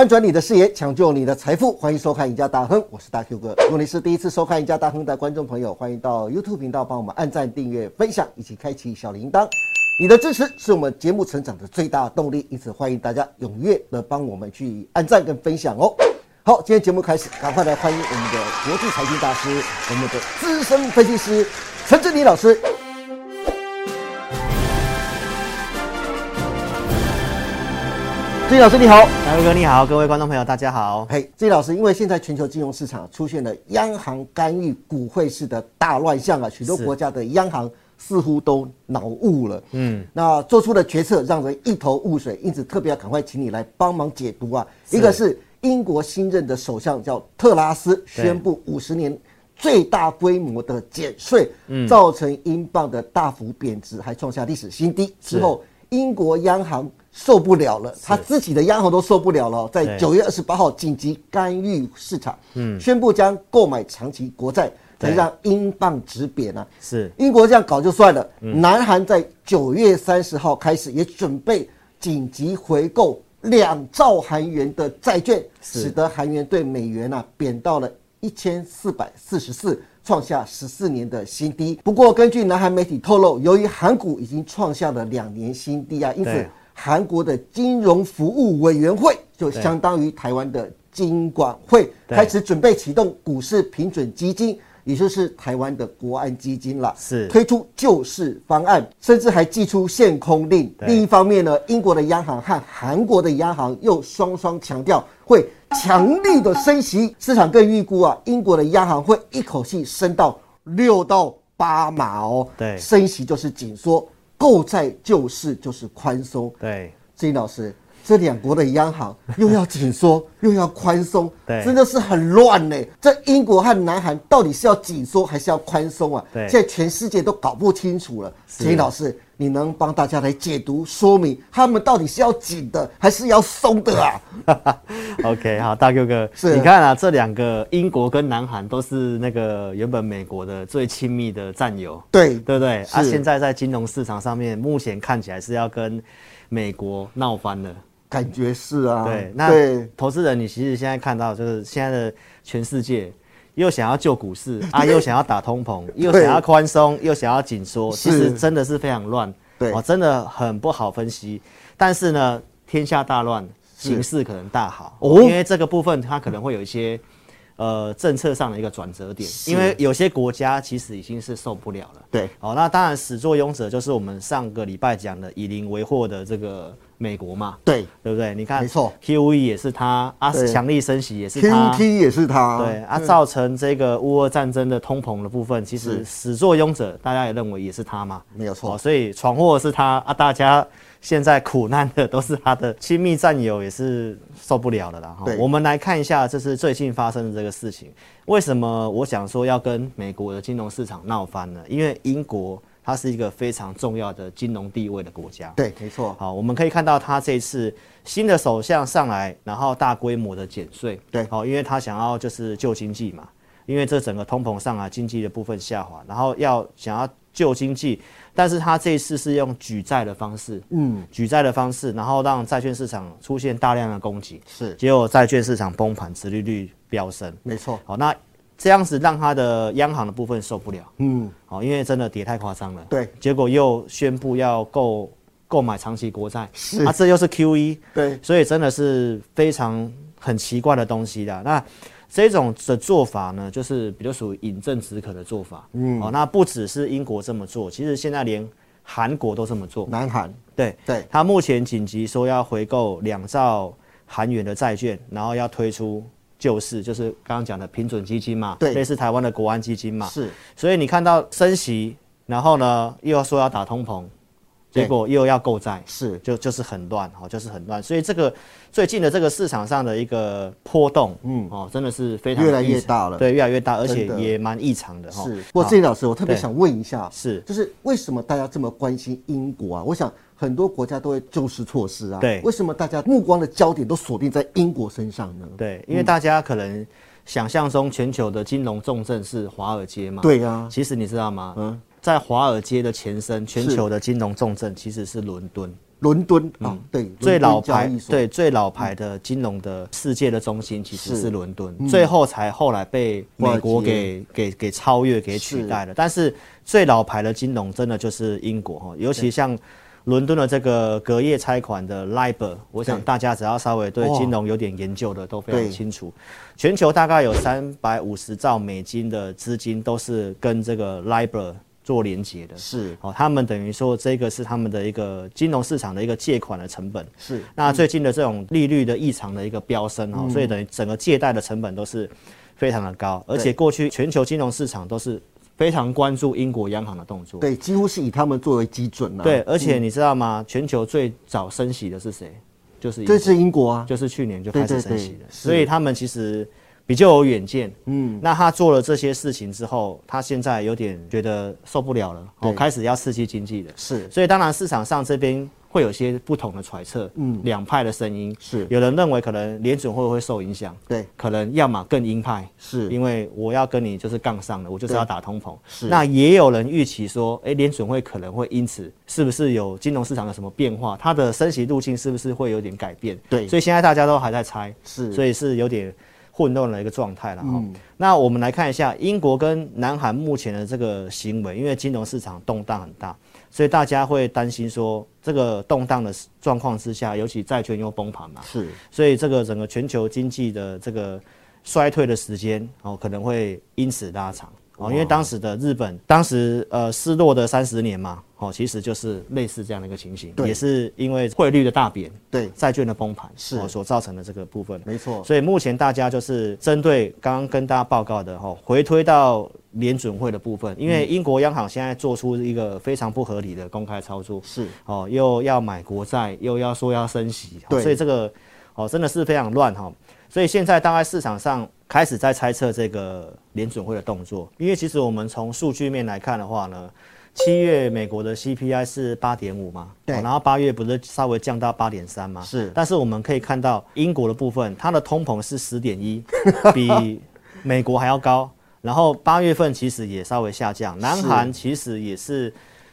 翻转你的视野，抢救你的财富，欢迎收看《赢家大亨》，我是大 Q 哥。如果你是第一次收看《赢家大亨》的观众朋友，欢迎到 YouTube 频道帮我们按赞、订阅、分享，以及开启小铃铛。你的支持是我们节目成长的最大动力，因此欢迎大家踊跃的帮我们去按赞跟分享哦。好，今天节目开始，赶快来欢迎我们的国际财经大师，我们的资深分析师陈志礼老师。志礼老师你好，大哥你好，各位观众朋友大家好。嘿，志礼老师，因为现在全球金融市场出现了央行干预股汇市的大乱象啊，许多国家的央行似乎都脑雾了，嗯，那做出的决策让人一头雾水，因此特别要赶快请你来帮忙解读啊。一个是英国新任的首相叫特拉斯，宣布五十年最大规模的减税，造成英镑的大幅贬值，还创下历史新低。之后，英国央行受不了了，他自己的央行都受不了了，在九月二十八号紧急干预市场，嗯，宣布将购买长期国债，才让英镑止贬啊。是。英国这样搞就算了，南韩在九月三十号开始也准备紧急回购两兆韩元的债券，使得韩元对美元啊贬到了一千四百四十四，创下十四年的新低。不过，根据南韩媒体透露，由于韩股已经创下了两年新低啊，因此。韩国的金融服务委员会就相当于台湾的金管会，开始准备启动股市平准基金，也就是台湾的国安基金了。是推出救市方案，甚至还寄出限空令。另一方面呢，英国的央行和韩国的央行又双双强调会强力的升息，市场更预估啊，英国的央行会一口气升到六到八码哦。对，升息就是紧缩。购债救市就是宽松，对，志英老师，这两国的央行又要紧缩 又要宽松，对，真的是很乱呢。这英国和南韩到底是要紧缩还是要宽松啊？对，现在全世界都搞不清楚了。志英老师，你能帮大家来解读说明，他们到底是要紧的还是要松的啊？OK，好，大 Q 哥，是你看啊，这两个英国跟南韩都是那个原本美国的最亲密的战友，对对不对？啊，现在在金融市场上面，目前看起来是要跟美国闹翻了。感觉是啊。对，那对投资人，你其实现在看到就是现在的全世界。又想要救股市 啊，又想要打通膨，又想要宽松，又想要紧缩，其实真的是非常乱，对哦，真的很不好分析。但是呢，天下大乱，形势可能大好哦因为这个部分它可能会有一些呃政策上的一个转折点，因为有些国家其实已经是受不了了。对，哦，那当然始作俑者就是我们上个礼拜讲的以邻为祸的这个美国嘛，对对不对？你看，没错，QE 也是它，啊，对强力升息也是它。，QT 也是他。对啊，造成这个乌俄战争的通膨的部分，其实始作俑者，大家也认为也是他嘛，没有错哦，所以闯祸是他啊，大家现在苦难的都是他的亲密战友，也是受不了了啦。哈对我们来看一下，这是最近发生的这个事情，为什么我想说要跟美国的金融市场闹翻呢？因为英国它是一个非常重要的金融地位的国家，对，没错。好，我们可以看到他这次新的首相上来，然后大规模的减税，对。好，因为他想要就是救经济嘛，因为这整个通膨上来，经济的部分下滑，然后要想要救经济，但是他这一次是用举债的方式，嗯，举债的方式，然后让债券市场出现大量的供给，是。结果债券市场崩盘，殖利率飙升，没错。好，那这样子让他的央行的部分受不了，嗯，好，因为真的跌太夸张了，对。结果又宣布要购购买长期国债，是。啊，这又是 QE，对，所以真的是非常很奇怪的东西的。那这种的做法呢，就是比较属于饮鸩止渴的做法，嗯，哦，那不只是英国这么做，其实现在连韩国都这么做，南韩，对，对，他目前紧急说要回购两兆韩元的债券，然后要推出救市，就是刚刚讲的平准基金嘛，对。类似台湾的国安基金嘛，是。所以你看到升息，然后呢又要说要打通膨，对结果又要购债，是，就就是很乱哦，就是很乱。所以这个最近的这个市场上的一个波动，嗯哦，真的是非常越来越大了对，越来越大，而且也蛮异常的哈。是。不过好郑老师，我特别想问一下，是就是为什么大家这么关心英国啊？我想很多国家都会救市措施啊，对为什么大家目光的焦点都锁定在英国身上呢？对，因为大家可能想象中全球的金融重镇是华尔街嘛，对啊，其实你知道吗？嗯在华尔街的前身，全球的金融重镇其实是伦敦。伦敦啊，对，最老牌对最老牌的金融的世界的中心其实是伦敦，最后才后来被美国给给给超越给取代了。但是最老牌的金融真的就是英国哈，尤其像。伦敦的这个隔夜拆款的 LIBOR，我想大家只要稍微对金融有点研究的都非常清楚。全球大概有三百五十兆美金的资金都是跟这个 LIBOR 做连接的。是哦，他们等于说这个是他们的一个金融市场的一个借款的成本。是那最近的这种利率的异常的一个飙升哈、所以等于整个借贷的成本都是非常的高，而且过去全球金融市场都是非常关注英国央行的动作。对，几乎是以他们作为基准啊。对，而且你知道吗？全球最早升息的是谁？就是这是英国啊，就是去年就开始升息了，对对对是所以他们其实比较有远见。嗯，那他做了这些事情之后，他现在有点觉得受不了了，哦，对开始要刺激经济了。是。所以当然市场上这边会有些不同的揣测，嗯，两派的声音。是。有人认为可能联准会会受影响，对，可能要么更鹰派，是。因为我要跟你就是杠上了，我就是要打通膨。是。那也有人预期说，哎，联准会可能会因此是不是有金融市场有什么变化，它的升息路径是不是会有点改变？对。所以现在大家都还在猜，是。所以是有点混乱的一个状态了哈。那我们来看一下英国跟南韩目前的这个行为，因为金融市场动荡很大，所以大家会担心说，这个动荡的状况之下，尤其债券又崩盘嘛，是。所以这个整个全球经济的这个衰退的时间哦，可能会因此拉长哦，因为当时的日本，当时呃失落的三十年嘛，哦，其实就是类似这样的一个情形，也是因为汇率的大贬，对，债券的崩盘是哦所造成的这个部分。没错，所以目前大家就是针对刚刚跟大家报告的哈，回推到联准会的部分，因为英国央行现在做出一个非常不合理的公开操作，是哦，又要买国债，又要说要升息，哦对所以这个哦真的是非常乱哈、所以现在大概市场上开始在猜测这个联准会的动作，因为其实我们从数据面来看的话呢，七月美国的 CPI 是八点五嘛，对哦然后八月不是稍微降到八点三嘛，是但是我们可以看到英国的部分，它的通膨是十点一，比美国还要高。然后八月份其实也稍微下降，南韩其实也是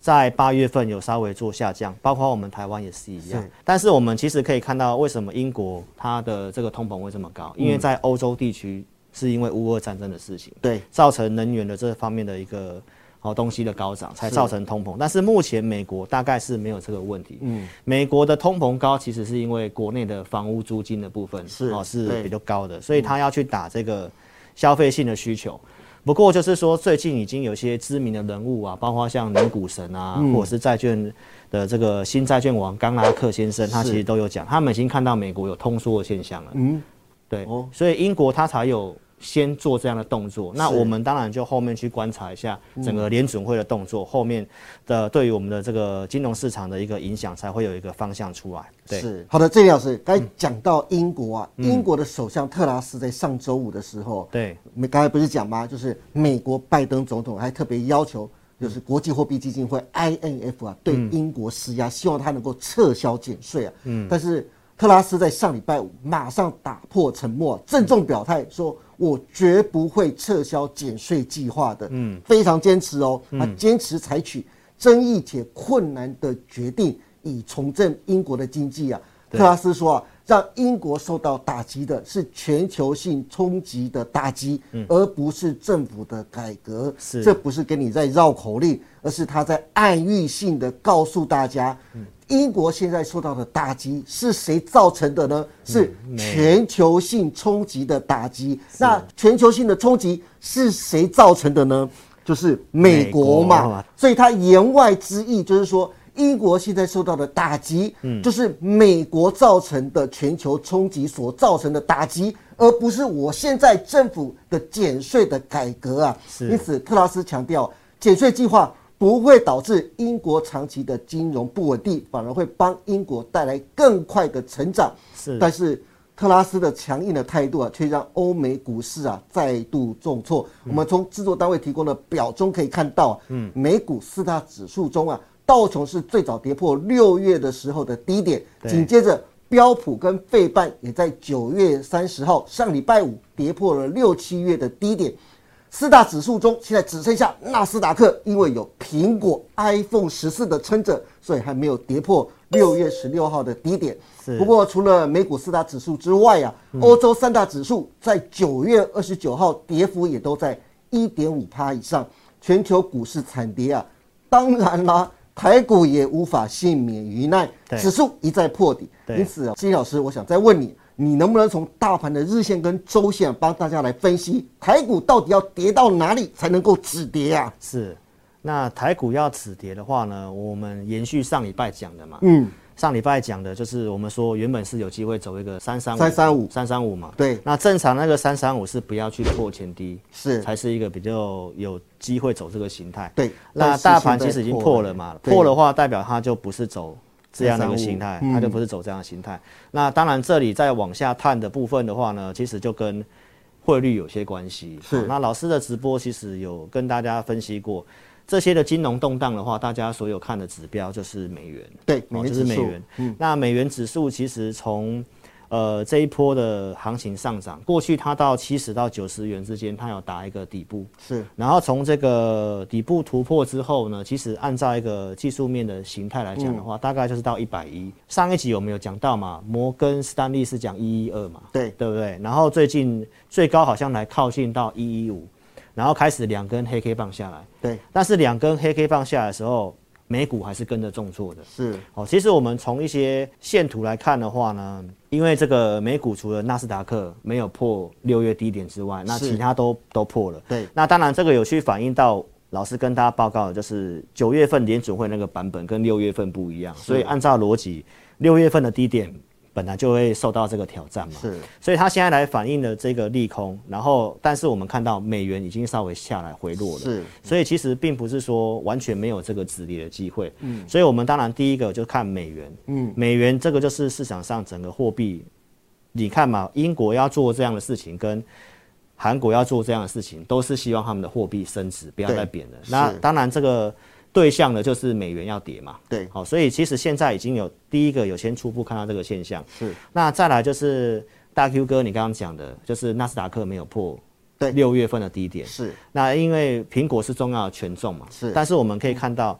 在八月份有稍微做下降，包括我们台湾也是一样是。但是我们其实可以看到，为什么英国它的这个通膨会这么高？因为在欧洲地区是因为乌俄战争的事情，对，造成能源的这方面的一个好东西的高涨，才造成通膨。但是目前美国大概是没有这个问题。嗯，美国的通膨高，其实是因为国内的房屋租金的部分是哦是比较高的，所以他要去打这个消费性的需求。不过就是说，最近已经有些知名的人物啊，包括像牛股神啊，或者是债券的这个新债券王冈拉克先生，他其实都有讲，他们已经看到美国有通缩的现象了。嗯，对，哦。所以英国它才有先做这样的动作。那我们当然就后面去观察一下整个联准会的动作，后面的对于我们的这个金融市场的一个影响，才会有一个方向出来。对，好的，郑老师，刚才讲到英国啊，英国的首相特拉斯在上周五的时候，对，没刚才不是讲吗？就是美国拜登总统还特别要求，就是国际货币基金会 INF 啊，对英国施压，希望他能够撤销减税啊。嗯，但是特拉斯在上礼拜五马上打破沉默，郑重表态说：“我绝不会撤销减税计划的。”嗯，非常坚持哦，他坚持采取争议且困难的决定，以重振英国的经济啊。特拉斯说啊，让英国受到打击的是全球性冲击的打击，而不是政府的改革。是这不是跟你在绕口令，而是他在暗喻性的告诉大家，英国现在受到的打击是谁造成的呢？是全球性冲击的打击。那全球性的冲击是谁造成的呢？就是美国嘛。国所以他言外之意就是说，英国现在受到的打击，就是美国造成的全球冲击所造成的打击，而不是我现在政府的减税的改革啊。因此，特拉斯强调，减税计划不会导致英国长期的金融不稳定，反而会帮英国带来更快的成长。是但是特拉斯的强硬的态度啊，却让欧美股市啊再度重挫。我们从制作单位提供的表中可以看到、嗯，美股四大指数中啊，道琼是最早跌破六月的时候的低点，紧接着。标普跟费半也在九月三十号上礼拜五跌破了六七月的低点，四大指数中，现在只剩下纳斯达克，因为有苹果 iPhone 十四的撑着，所以还没有跌破六月十六号的低点。不过，除了美股四大指数之外啊，欧洲三大指数在九月二十九号跌幅也都在一点五趴以上，全球股市惨跌啊。当然啦，台股也无法幸免于难，指数一再破底。因此啊，金老师，我想再问你。你能不能从大盘的日线跟周线帮大家来分析台股到底要跌到哪里才能够止跌啊？是，那台股要止跌的话呢，我们延续上礼拜讲的嘛，嗯，上礼拜讲的就是我们说原本是有机会走一个三三五。三三五。三三五嘛，对，那正常那个三三五是不要去破前低，是。才是一个比较有机会走这个形态，对，那大盘其实已经破了嘛，破的话代表它就不是走。这样的一个形态，它就不是走这样的形态。那当然，这里再往下探的部分的话呢，其实就跟汇率有些关系。是。那老师的直播其实有跟大家分析过，这些的金融动荡的话，大家所有看的指标就是美元。对，就是美元。嗯。那美元指数其实从呃，这一波的行情上涨，过去它到七十到九十元之间，它有打一个底部，是。然后从这个底部突破之后呢，其实按照一个技术面的形态来讲的话，大概就是到一百一。上一集有没有讲到嘛？摩根斯丹利是讲一一二嘛？对，对不对？然后最近最高好像来靠近到一一五，然后开始两根黑 K 棒下来。对。但是两根黑 K 棒下来的时候，美股还是跟着重挫的。是。哦，其实我们从一些线图来看的话呢。因为这个美股除了纳斯达克没有破六月低点之外，那其他都都破了。对，那当然这个有去反映到老师跟大家报告的就是九月份联准会那个版本跟六月份不一样，所以按照逻辑，六月份的低点。本来就会受到这个挑战嘛，是，所以它现在来反映的这个利空，然后但是我们看到美元已经稍微下来回落了，是，所以其实并不是说完全没有这个止跌的机会，嗯，所以我们当然第一个就看美元，嗯，美元这个就是市场上整个货币，你看嘛，英国要做这样的事情，跟韩国要做这样的事情，都是希望他们的货币升值，不要再贬了。那当然这个。对象呢，就是美元要跌嘛，对，好，所以其实现在已经有第一个有先初步看到这个现象，是。那再来就是大 Q 哥，你刚刚讲的，就是纳斯达克没有破对六月份的低点，是。那因为苹果是重要的权重嘛，是。但是我们可以看到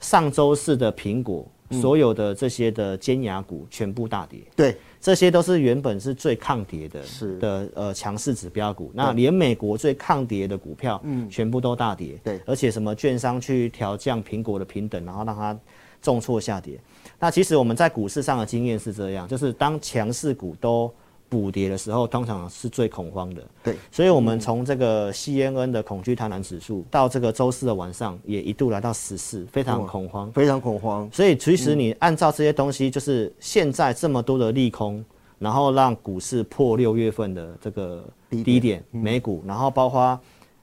上周四的苹果。所有的这些的尖牙股全部大跌，对，这些都是原本是最抗跌的，是的，呃，强势指标股。那连美国最抗跌的股票，嗯，全部都大跌，对，而且什么券商去调降苹果的平等，然后让它重挫下跌。那其实我们在股市上的经验是这样，就是当强势股都。补跌的时候，通常是最恐慌的。对，所以，我们从这个 CNN 的恐惧贪婪指数到这个周四的晚上，也一度来到十四，非常恐慌，非常恐慌。所以，其实你按照这些东西，就是现在这么多的利空，然后让股市破六月份的这个低点，美股，然后包括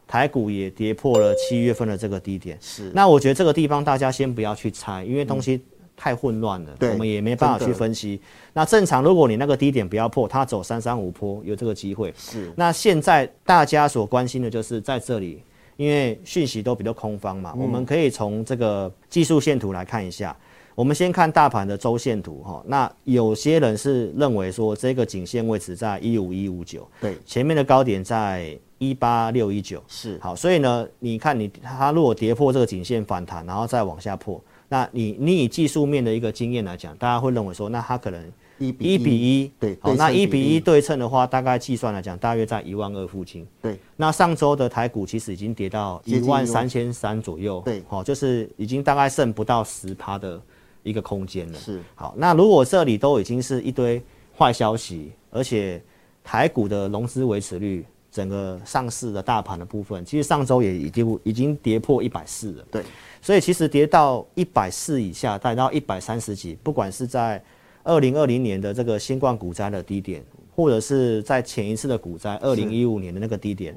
台股也跌破了七月份的这个低点。是。那我觉得这个地方大家先不要去猜，因为东西。太混乱了，我们也没办法去分析。那正常，如果你那个低点不要破，它走三三五坡有这个机会。是。那现在大家所关心的就是在这里，因为讯息都比较空方嘛，我们可以从这个技术线图来看一下。我们先看大盘的周线图哈。那有些人是认为说这个颈线位置在一五一五九，对，前面的高点在一八六一九，是。好，所以呢，你看你它如果跌破这个颈线反弹，然后再往下破。那你你以技术面的一个经验来讲，大家会认为说，那它可能一比一，对，好，那一比一对称的话，大概计算来讲，大约在一万二附近。对，那上周的台股其实已经跌到一万三千三左右，对，好，就是已经大概剩不到十趴的一个空间了。是，好，那如果这里都已经是一堆坏消息，而且台股的融资维持率，整个上市的大盘的部分，其实上周也已经已经跌破一百四了。对。所以其实跌到一百四以下，带到一百三十几，不管是在二零二零年的这个新冠股灾的低点，或者是在前一次的股灾二零一五年的那个低点，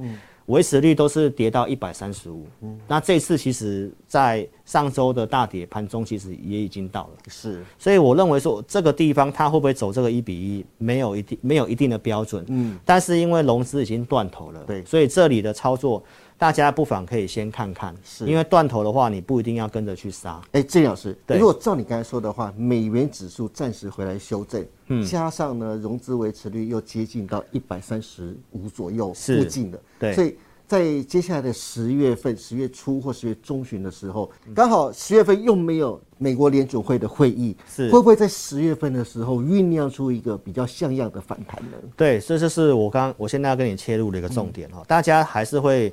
维持率都是跌到一百三十五。那这次其实，在上周的大跌盘中，其实也已经到了。是，所以我认为说这个地方它会不会走这个一比一，没有一定没有一定的标准。嗯，但是因为融资已经断头了，对，所以这里的操作。大家不妨可以先看看，是因为断头的话，你不一定要跟着去杀。哎，郑老师，如果照你刚才说的话，美元指数暂时回来修正，嗯，加上呢融资维持率又接近到一百三十五左右附近的，对，所以。在接下来的十月份、十月初或十月中旬的时候，刚好十月份又没有美国联准会的会议，是。会不会在十月份的时候酝酿出一个比较像样的反弹呢？对，这就是我刚我现在要跟你切入的一个重点哈，大家还是会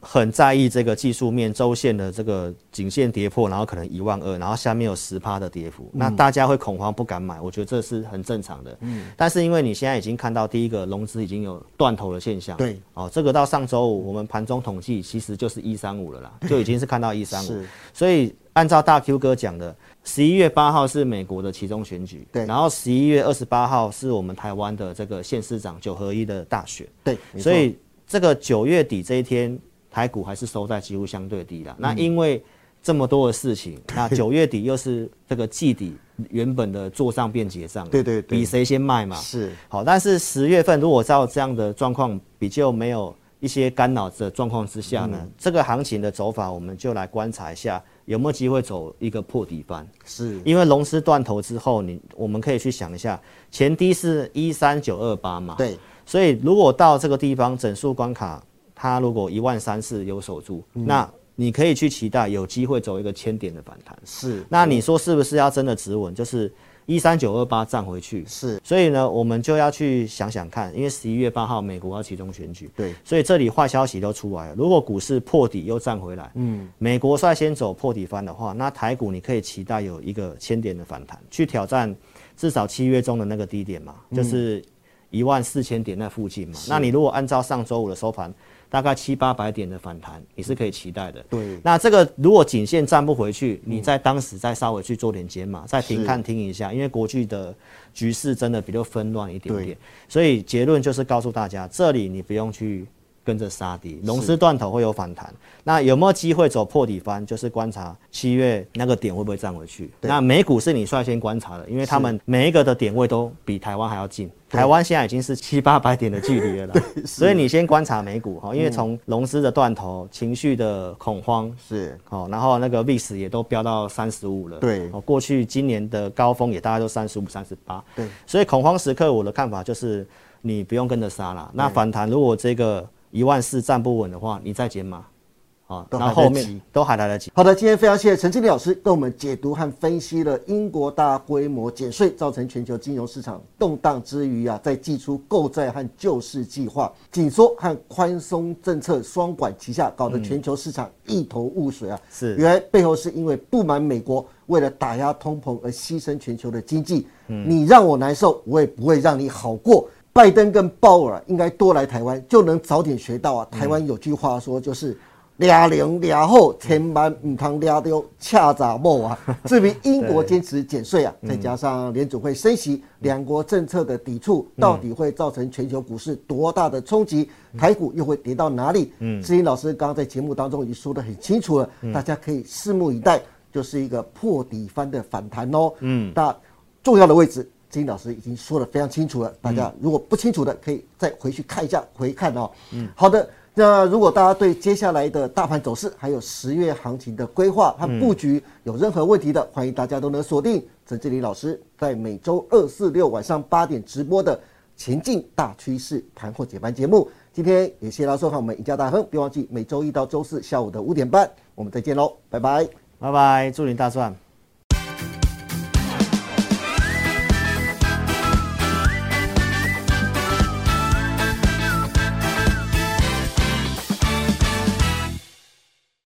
很在意这个技术面周线的这个颈线跌破，然后可能一万二，然后下面有十趴的跌幅，那大家会恐慌不敢买，我觉得这是很正常的。嗯，但是因为你现在已经看到第一个融资已经有断头的现象，对，哦，这个到上周五我们盘中统计其实就是一三五了啦，就已经是看到一三五，所以按照大 Q 哥讲的，十一月八号是美国的其中选举，对。然后十一月二十八号是我们台湾的这个县市长九合一的大选，对，所以这个九月底这一天，台股还是收在几乎相对低了。那因为这么多的事情，那九月底又是这个季底原本的做账变结账，对对对。比谁先卖嘛。是。好，但是十月份如果照这样的状况比较没有一些干扰的状况之下呢，这个行情的走法，我们就来观察一下有没有机会走一个破底翻。是，因为龙狮断头之后，你我们可以去想一下，前低是一三九二八嘛，对，所以如果到这个地方整数关卡，它如果一万三四有守住，那你可以去期待有机会走一个千点的反弹。是，那你说是不是要真的止稳？就是一三九二八站回去。是，所以呢，我们就要去想想看，因为十一月八号美国要集中选举，对，所以这里坏消息都出来了。如果股市破底又站回来，嗯，美国率先走破底翻的话，那台股你可以期待有一个千点的反弹，去挑战至少七月中的那个低点嘛，就是一万四千点那附近嘛。那你如果按照上周五的收盘，大概七八百点的反弹，你是可以期待的。对，那这个如果颈线站不回去，你在当时再稍微去做点解码，再停看听一下，因为国际的局势真的比较纷乱一点点，所以结论就是告诉大家，这里你不用去跟着杀跌，龙狮断头会有反弹。那有没有机会走破底翻？就是观察七月那个点会不会站回去。那美股是你率先观察的，因为他们每一个的点位都比台湾还要近。台湾现在已经是七八百点的距离了啦，所以你先观察美股哈，因为从龙狮的断头、情绪的恐慌是，哦，然后那个 VIX 也都飙到三十五了，对。哦，过去今年的高峰也大概都三十五、三十八，对，所以恐慌时刻我的看法就是你不用跟着杀啦。那反弹如果这个一万四站不稳的话，你再减码，啊，都然后面都还来得及。好的，今天非常谢谢陈经理老师跟我们解读和分析了英国大规模减税造成全球金融市场动荡之余啊，在祭出购债和救市计划、紧缩和宽松政策双管齐下，搞得全球市场一头雾水啊。是原来背后是因为不满美国为了打压通膨而牺牲全球的经济，你让我难受，我也不会让你好过。拜登跟鲍尔啊应该多来台湾，就能早点学到啊。台湾有句话说，就是俩零俩后，千万唔通俩丢恰杂某啊。至于英国坚持减税啊，再加上联储会升息，两国政策的抵触，到底会造成全球股市多大的冲击？台股又会跌到哪里？嗯，志英老师刚刚在节目当中已经说得很清楚了，大家可以拭目以待，就是一个破底翻的反弹哦。嗯，那重要的位置。金老师已经说的非常清楚了，大家如果不清楚的，可以再回去看一下回看哦。嗯，好的。那如果大家对接下来的大盘走势，还有十月行情的规划和布局有任何问题的，欢迎大家都能锁定陈志林老师在每周二、四、六晚上八点直播的前进大趋势盘后解盘节目。今天也谢谢大家收看我们赢家大亨，别忘记每周一到周四下午的五点半，我们再见喽，拜拜。拜拜，祝您大赚。